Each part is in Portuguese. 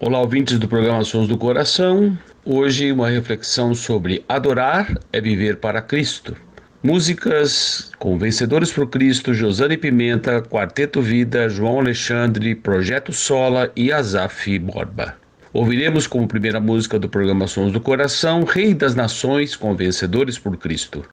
Olá, ouvintes do programa Sons do Coração. Hoje, uma reflexão sobre adorar é viver para Cristo. Músicas com Vencedores por Cristo, Josane Pimenta, Quarteto Vida, João Alexandre, Projeto Sola e Azaf Borba. Ouviremos como primeira música do programa Sons do Coração, Rei das Nações com Vencedores por Cristo.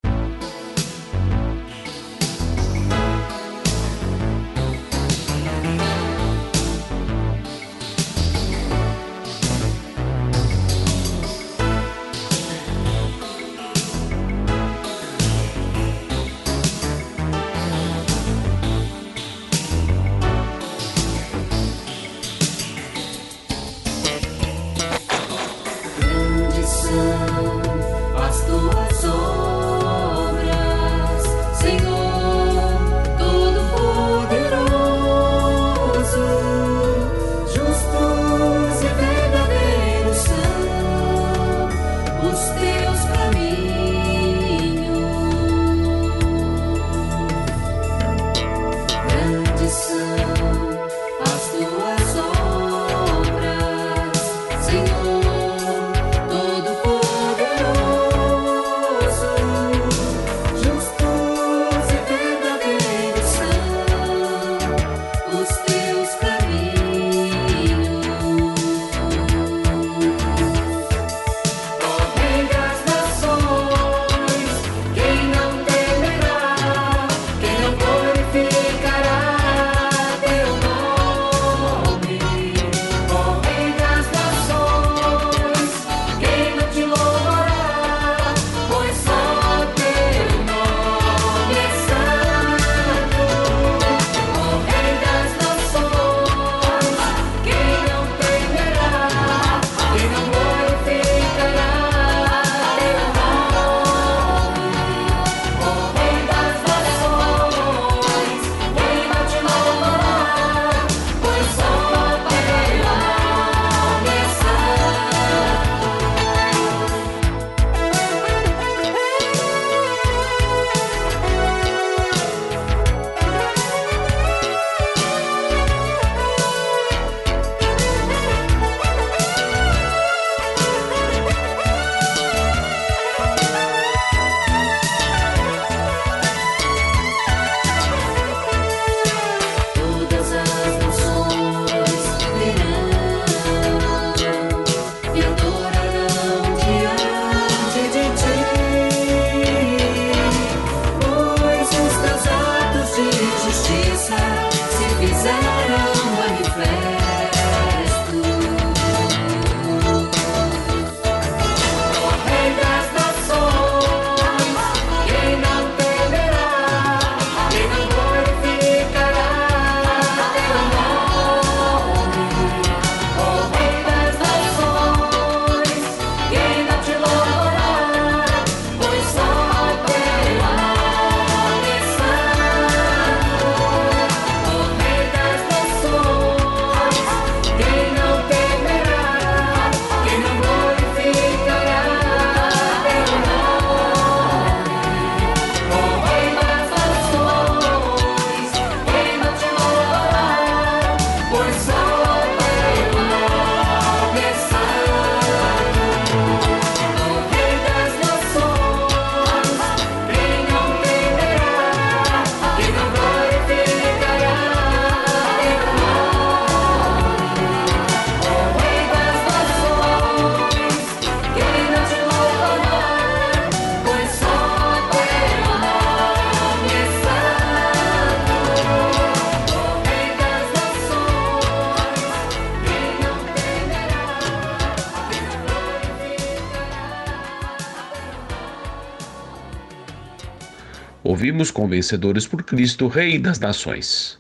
Ouvimos com Vencedores por Cristo, Rei das Nações.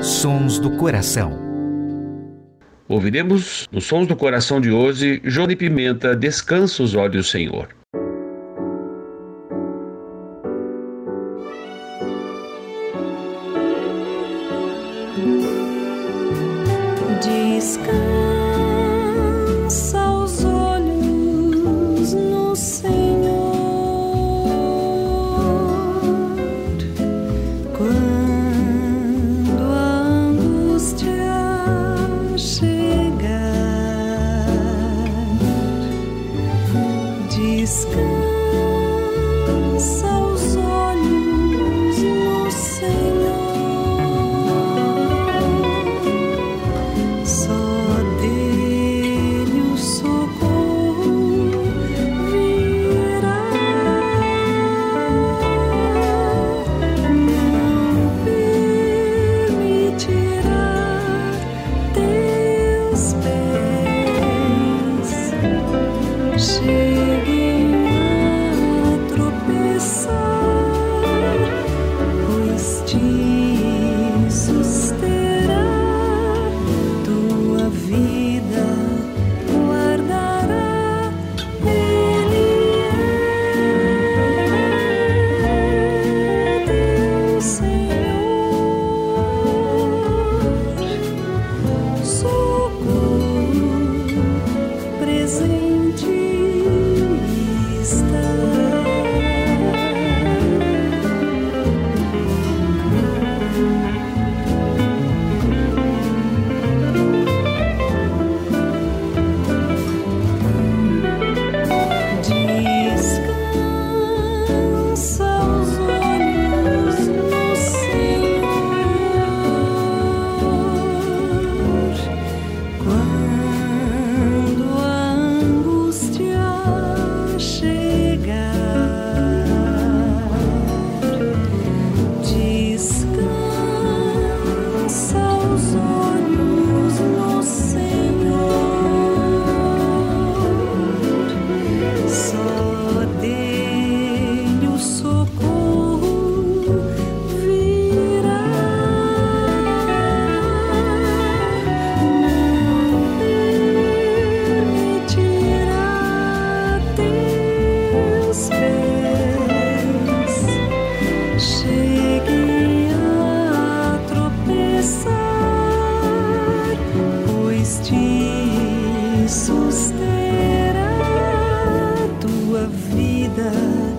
Sons do Coração. Ouviremos nos Sons do Coração de hoje, Johnny Pimenta, Descansa os Olhos, Senhor. together.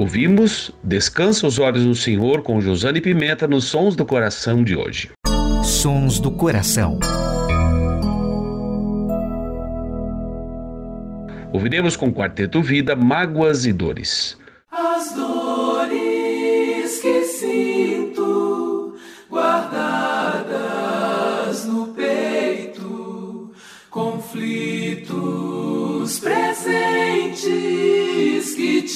Ouvimos Descansa os Olhos no Senhor com Josane Pimenta nos Sons do Coração de hoje. Sons do Coração. Ouviremos com Quarteto Vida Mágoas e Dores.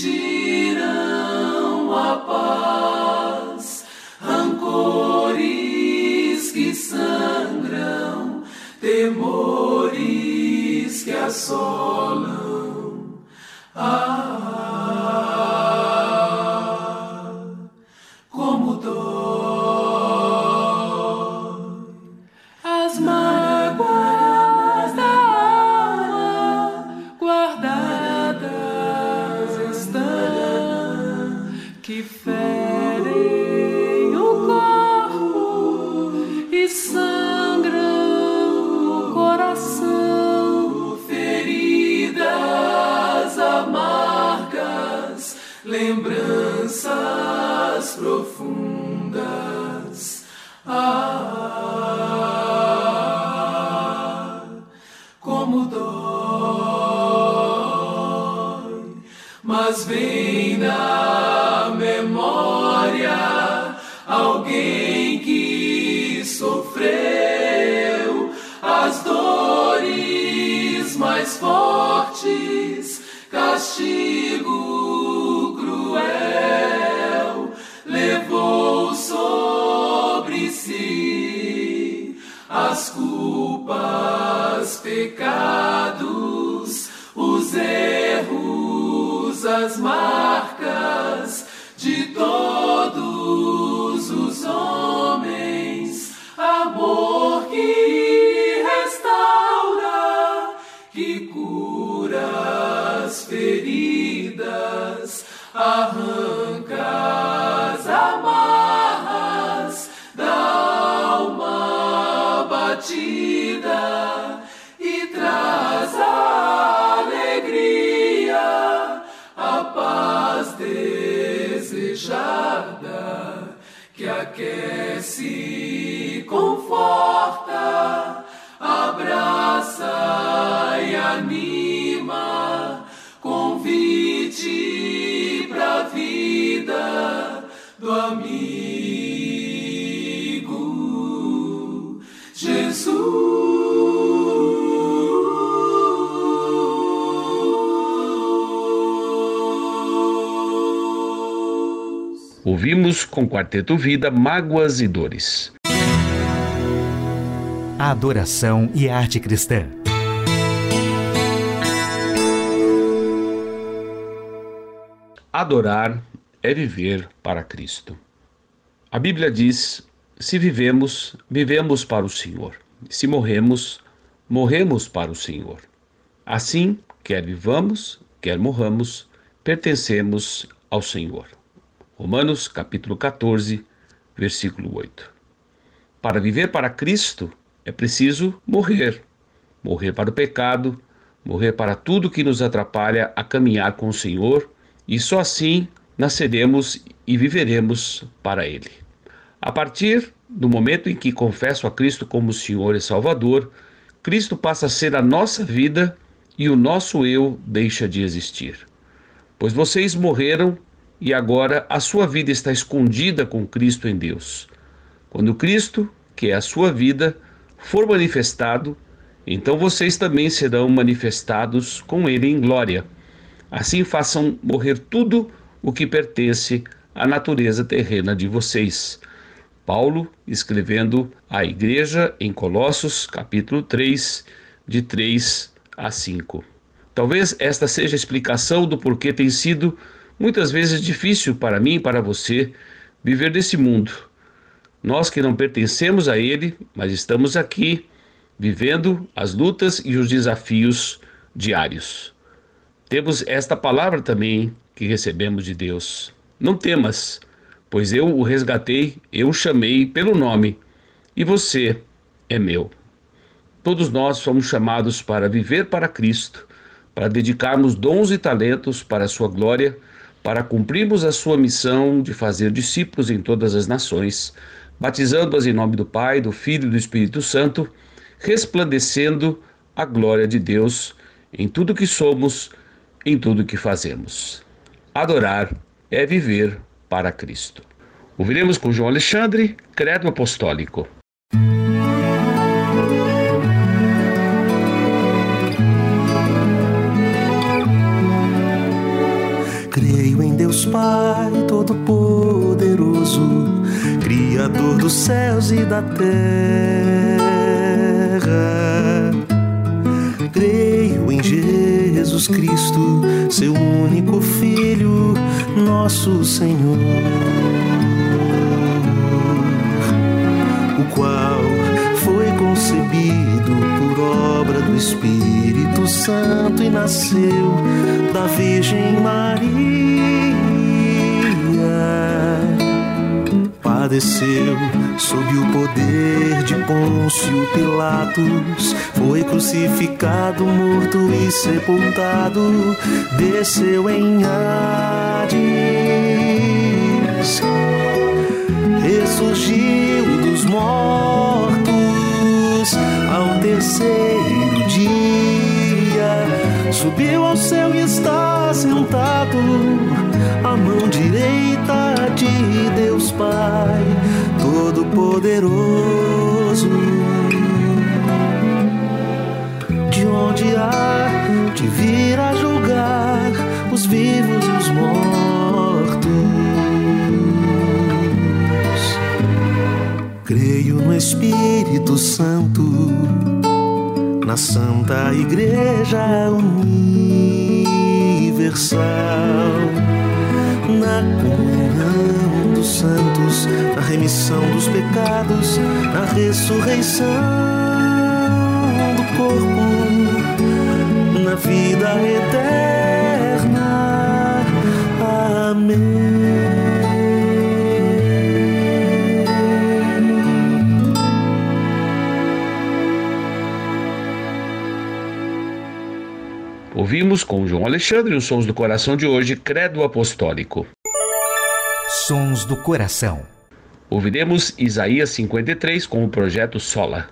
Tiram a paz, rancores que sangram, temores que assolam. Ah, vem na memória alguém que sofreu as dores mais fortes, castigo com Quarteto Vida Mágoas e Dores. A adoração e a arte cristã. Adorar é viver para Cristo. A Bíblia diz: se vivemos, vivemos para o Senhor. Se morremos, morremos para o Senhor. Assim, quer vivamos, quer morramos, pertencemos ao Senhor. Romanos capítulo 14, versículo 8. Para viver para Cristo é preciso morrer. Morrer para o pecado, morrer para tudo que nos atrapalha a caminhar com o Senhor, e só assim nasceremos e viveremos para Ele. A partir do momento em que confesso a Cristo como Senhor e Salvador, Cristo passa a ser a nossa vida e o nosso eu deixa de existir. Pois vocês morreram e agora a sua vida está escondida com Cristo em Deus. Quando Cristo, que é a sua vida, for manifestado, então vocês também serão manifestados com Ele em glória. Assim façam morrer tudo o que pertence à natureza terrena de vocês. Paulo escrevendo à igreja em Colossos, capítulo 3, de 3 a 5. Talvez esta seja a explicação do porquê tem sido muitas vezes difícil para mim e para você viver desse mundo. Nós que não pertencemos a ele, mas estamos aqui vivendo as lutas e os desafios diários. Temos esta palavra também que recebemos de Deus. Não temas, pois eu o resgatei, eu o chamei pelo nome, e você é meu. Todos nós somos chamados para viver para Cristo, para dedicarmos dons e talentos para a sua glória, para cumprirmos a sua missão de fazer discípulos em todas as nações, batizando-as em nome do Pai, do Filho e do Espírito Santo, resplandecendo a glória de Deus em tudo que somos, em tudo que fazemos. Adorar é viver para Cristo. Ouviremos com João Alexandre, Credo Apostólico. Pai Todo-Poderoso, Criador dos céus e da terra. Creio em Jesus Cristo, seu único Filho, nosso Senhor, o qual foi concebido por obra do Espírito Santo e nasceu da Virgem Maria. Padeceu sob o poder de Pôncio Pilatos, foi crucificado, morto e sepultado, desceu em Hades, ressurgiu dos mortos. Ao terceiro subiu ao céu e está sentado à mão direita de Deus Pai Todo-Poderoso. De onde há de vir a julgar os vivos e os mortos. Creio no Espírito Santo, na Santa Igreja Universal na comunhão dos santos, na remissão dos pecados, na ressurreição do corpo, na vida eterna. Ouvimos com João Alexandre os sons do coração de hoje, Credo Apostólico. Sons do coração. Ouviremos Isaías 53 com o projeto Sola.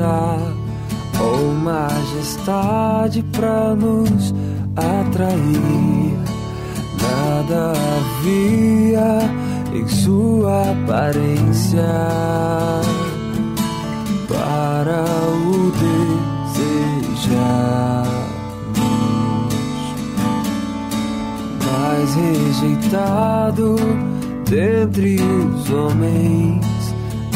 Beleza ou majestade para nos atrair. Nada havia em sua aparência para o desejar. Mais rejeitado dentre os homens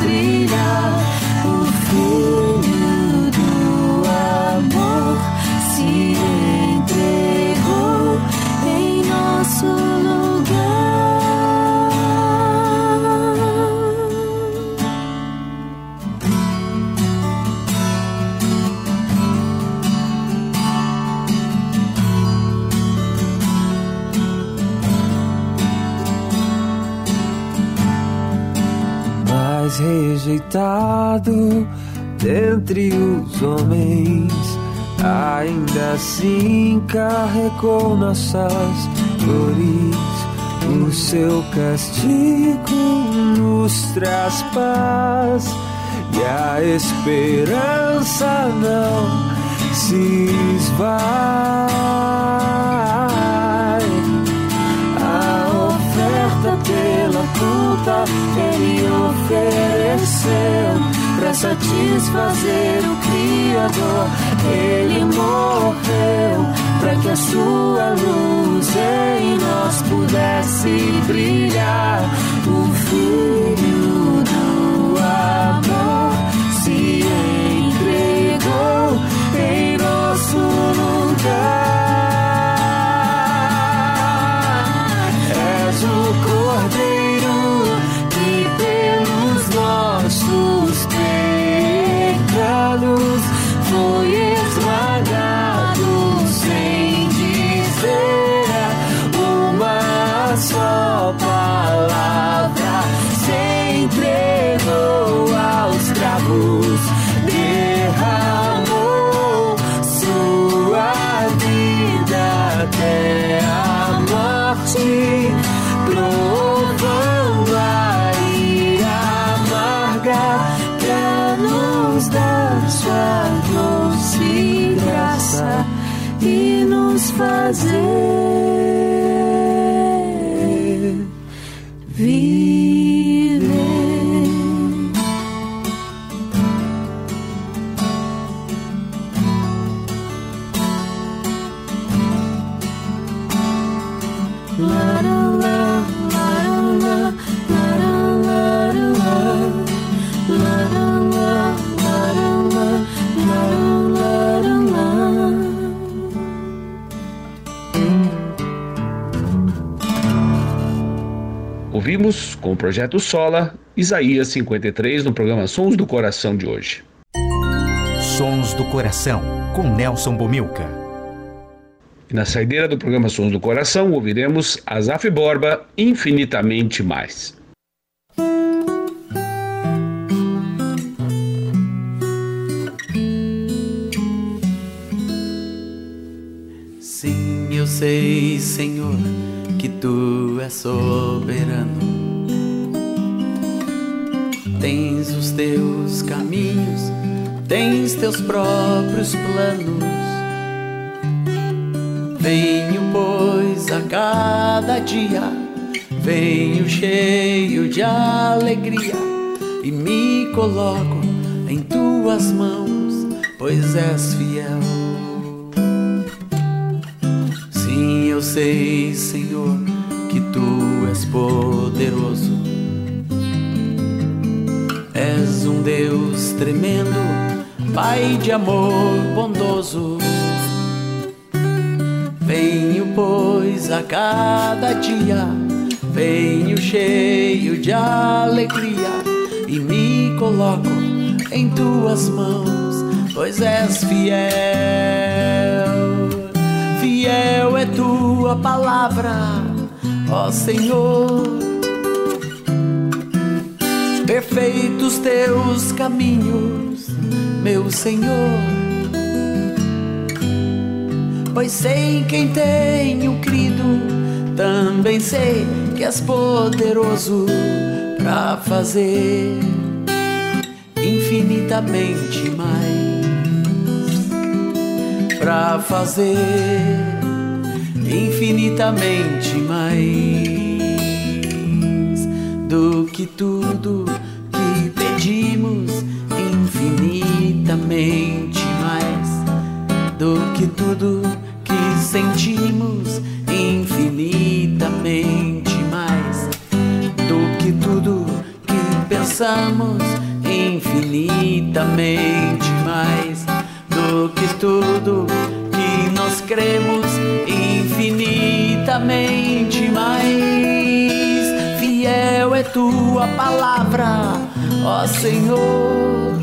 brilhar. Rejeitado dentre os homens, ainda assim carregou nossas dores. O seu castigo nos traz paz e a esperança não se esvai. Culpa ele ofereceu para satisfazer o Criador. Ele morreu para que a sua luz em nós pudesse brilhar. O Filho do amor se entregou em nosso lugar. Ouvimos, com o projeto Sola, Isaías 53 no programa Sons do Coração de hoje. Sons do Coração, com Nelson Bomilca. E na saideira do programa Sons do Coração ouviremos Azaf Borba Infinitamente Mais. Sim, eu sei, Senhor que tu és soberano. Tens os teus caminhos, tens teus próprios planos. Venho, pois, a cada dia, venho cheio de alegria e me coloco em tuas mãos, pois és fiel. Eu sei, Senhor, que tu és poderoso. És um Deus tremendo, Pai de amor bondoso. Venho, pois, a cada dia, venho cheio de alegria e me coloco em tuas mãos, pois és fiel fiel é tua palavra, ó Senhor. Perfeitos teus caminhos, meu Senhor. Pois sei quem tenho crido, também sei que és poderoso para fazer infinitamente mais para fazer infinitamente mais do que tudo que pedimos, infinitamente mais do que tudo que sentimos, infinitamente mais do que tudo que pensamos, infinitamente tua palavra, ó Senhor.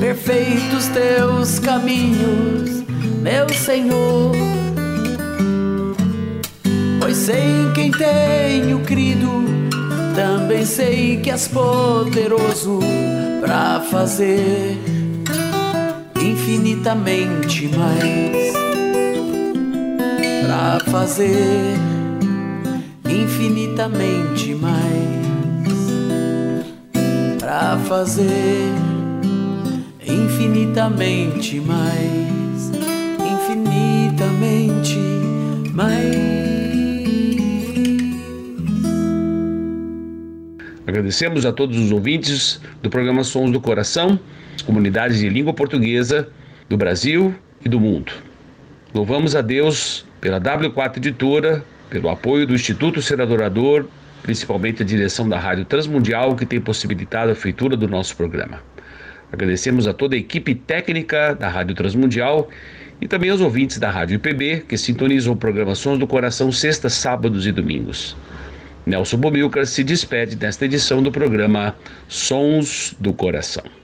Perfeitos teus caminhos, meu Senhor. Pois sei quem tenho crido, também sei que és poderoso para fazer infinitamente mais para fazer infinitamente mais para fazer infinitamente mais infinitamente mais Agradecemos a todos os ouvintes do programa Sons do Coração comunidades de língua portuguesa do Brasil e do mundo. Louvamos a Deus pela W4 Editora, pelo apoio do Instituto Ser Adorador, principalmente a direção da Rádio Transmundial, que tem possibilitado a feitura do nosso programa. Agradecemos a toda a equipe técnica da Rádio Transmundial e também aos ouvintes da Rádio IPB, que sintonizam programações do coração sextas, sábados e domingos. Nelson Bomilcar se despede desta edição do programa Sons do Coração.